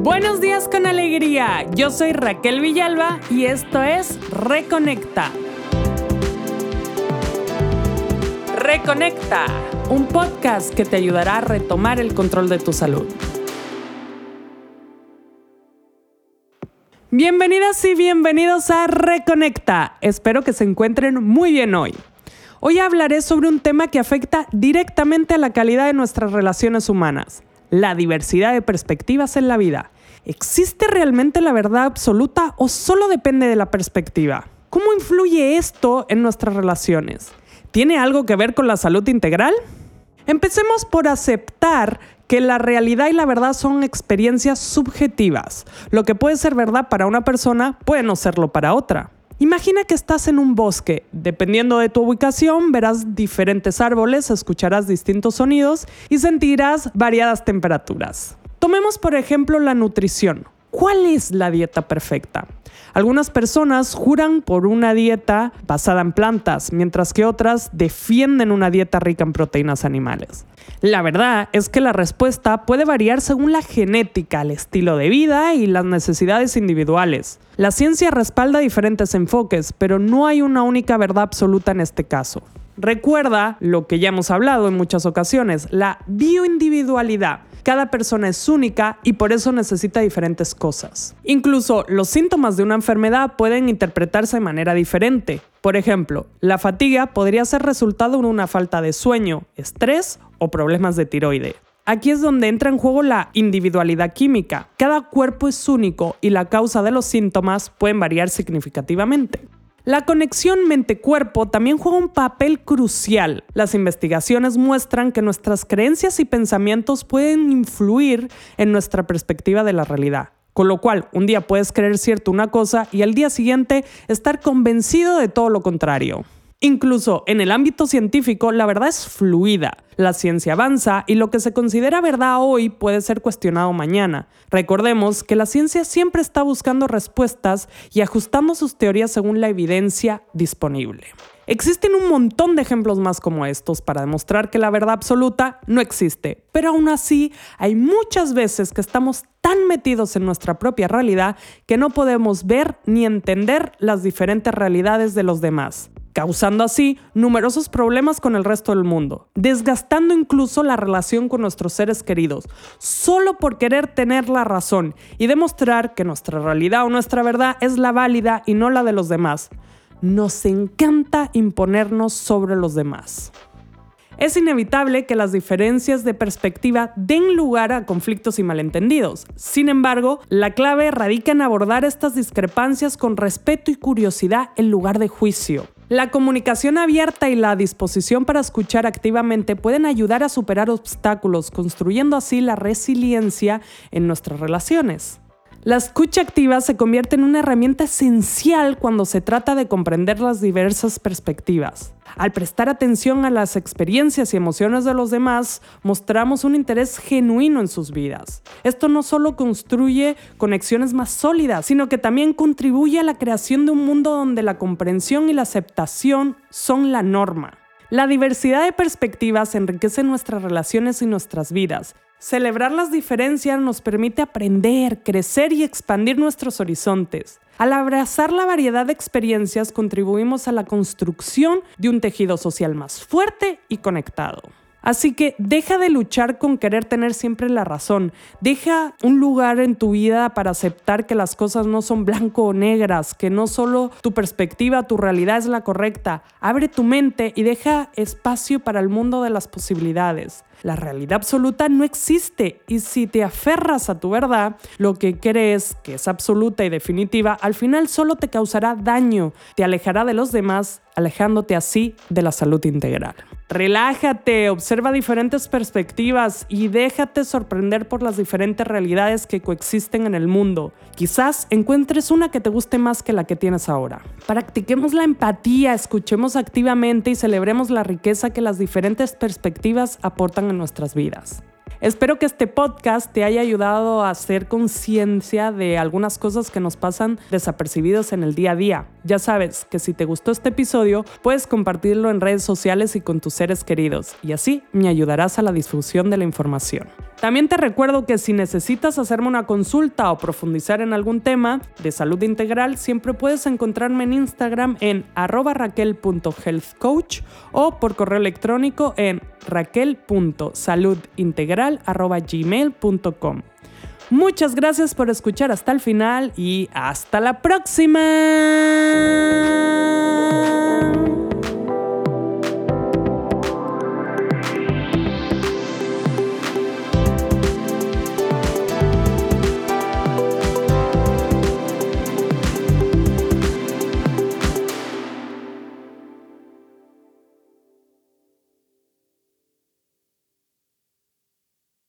Buenos días con alegría, yo soy Raquel Villalba y esto es Reconecta. Reconecta, un podcast que te ayudará a retomar el control de tu salud. Bienvenidas y bienvenidos a Reconecta. Espero que se encuentren muy bien hoy. Hoy hablaré sobre un tema que afecta directamente a la calidad de nuestras relaciones humanas, la diversidad de perspectivas en la vida. ¿Existe realmente la verdad absoluta o solo depende de la perspectiva? ¿Cómo influye esto en nuestras relaciones? ¿Tiene algo que ver con la salud integral? Empecemos por aceptar que la realidad y la verdad son experiencias subjetivas. Lo que puede ser verdad para una persona puede no serlo para otra. Imagina que estás en un bosque. Dependiendo de tu ubicación, verás diferentes árboles, escucharás distintos sonidos y sentirás variadas temperaturas. Tomemos por ejemplo la nutrición. ¿Cuál es la dieta perfecta? Algunas personas juran por una dieta basada en plantas, mientras que otras defienden una dieta rica en proteínas animales. La verdad es que la respuesta puede variar según la genética, el estilo de vida y las necesidades individuales. La ciencia respalda diferentes enfoques, pero no hay una única verdad absoluta en este caso. Recuerda lo que ya hemos hablado en muchas ocasiones, la bioindividualidad. Cada persona es única y por eso necesita diferentes cosas. Incluso los síntomas de una enfermedad pueden interpretarse de manera diferente. Por ejemplo, la fatiga podría ser resultado de una falta de sueño, estrés o problemas de tiroide. Aquí es donde entra en juego la individualidad química. Cada cuerpo es único y la causa de los síntomas pueden variar significativamente. La conexión mente-cuerpo también juega un papel crucial. Las investigaciones muestran que nuestras creencias y pensamientos pueden influir en nuestra perspectiva de la realidad. Con lo cual, un día puedes creer cierto una cosa y al día siguiente estar convencido de todo lo contrario. Incluso en el ámbito científico, la verdad es fluida. La ciencia avanza y lo que se considera verdad hoy puede ser cuestionado mañana. Recordemos que la ciencia siempre está buscando respuestas y ajustando sus teorías según la evidencia disponible. Existen un montón de ejemplos más como estos para demostrar que la verdad absoluta no existe, pero aún así hay muchas veces que estamos tan metidos en nuestra propia realidad que no podemos ver ni entender las diferentes realidades de los demás causando así numerosos problemas con el resto del mundo, desgastando incluso la relación con nuestros seres queridos, solo por querer tener la razón y demostrar que nuestra realidad o nuestra verdad es la válida y no la de los demás. Nos encanta imponernos sobre los demás. Es inevitable que las diferencias de perspectiva den lugar a conflictos y malentendidos. Sin embargo, la clave radica en abordar estas discrepancias con respeto y curiosidad en lugar de juicio. La comunicación abierta y la disposición para escuchar activamente pueden ayudar a superar obstáculos, construyendo así la resiliencia en nuestras relaciones. La escucha activa se convierte en una herramienta esencial cuando se trata de comprender las diversas perspectivas. Al prestar atención a las experiencias y emociones de los demás, mostramos un interés genuino en sus vidas. Esto no solo construye conexiones más sólidas, sino que también contribuye a la creación de un mundo donde la comprensión y la aceptación son la norma. La diversidad de perspectivas enriquece nuestras relaciones y nuestras vidas, Celebrar las diferencias nos permite aprender, crecer y expandir nuestros horizontes. Al abrazar la variedad de experiencias contribuimos a la construcción de un tejido social más fuerte y conectado. Así que deja de luchar con querer tener siempre la razón. Deja un lugar en tu vida para aceptar que las cosas no son blanco o negras, que no solo tu perspectiva, tu realidad es la correcta. Abre tu mente y deja espacio para el mundo de las posibilidades. La realidad absoluta no existe y si te aferras a tu verdad, lo que crees que es absoluta y definitiva, al final solo te causará daño, te alejará de los demás, alejándote así de la salud integral. Relájate, observa diferentes perspectivas y déjate sorprender por las diferentes realidades que coexisten en el mundo. Quizás encuentres una que te guste más que la que tienes ahora. Practiquemos la empatía, escuchemos activamente y celebremos la riqueza que las diferentes perspectivas aportan en nuestras vidas. Espero que este podcast te haya ayudado a hacer conciencia de algunas cosas que nos pasan desapercibidos en el día a día. Ya sabes que si te gustó este episodio, puedes compartirlo en redes sociales y con tus seres queridos, y así me ayudarás a la difusión de la información. También te recuerdo que si necesitas hacerme una consulta o profundizar en algún tema de salud integral, siempre puedes encontrarme en Instagram en arroba raquel.healthcoach o por correo electrónico en raquel.saludintegral.gmail.com. Muchas gracias por escuchar hasta el final y hasta la próxima.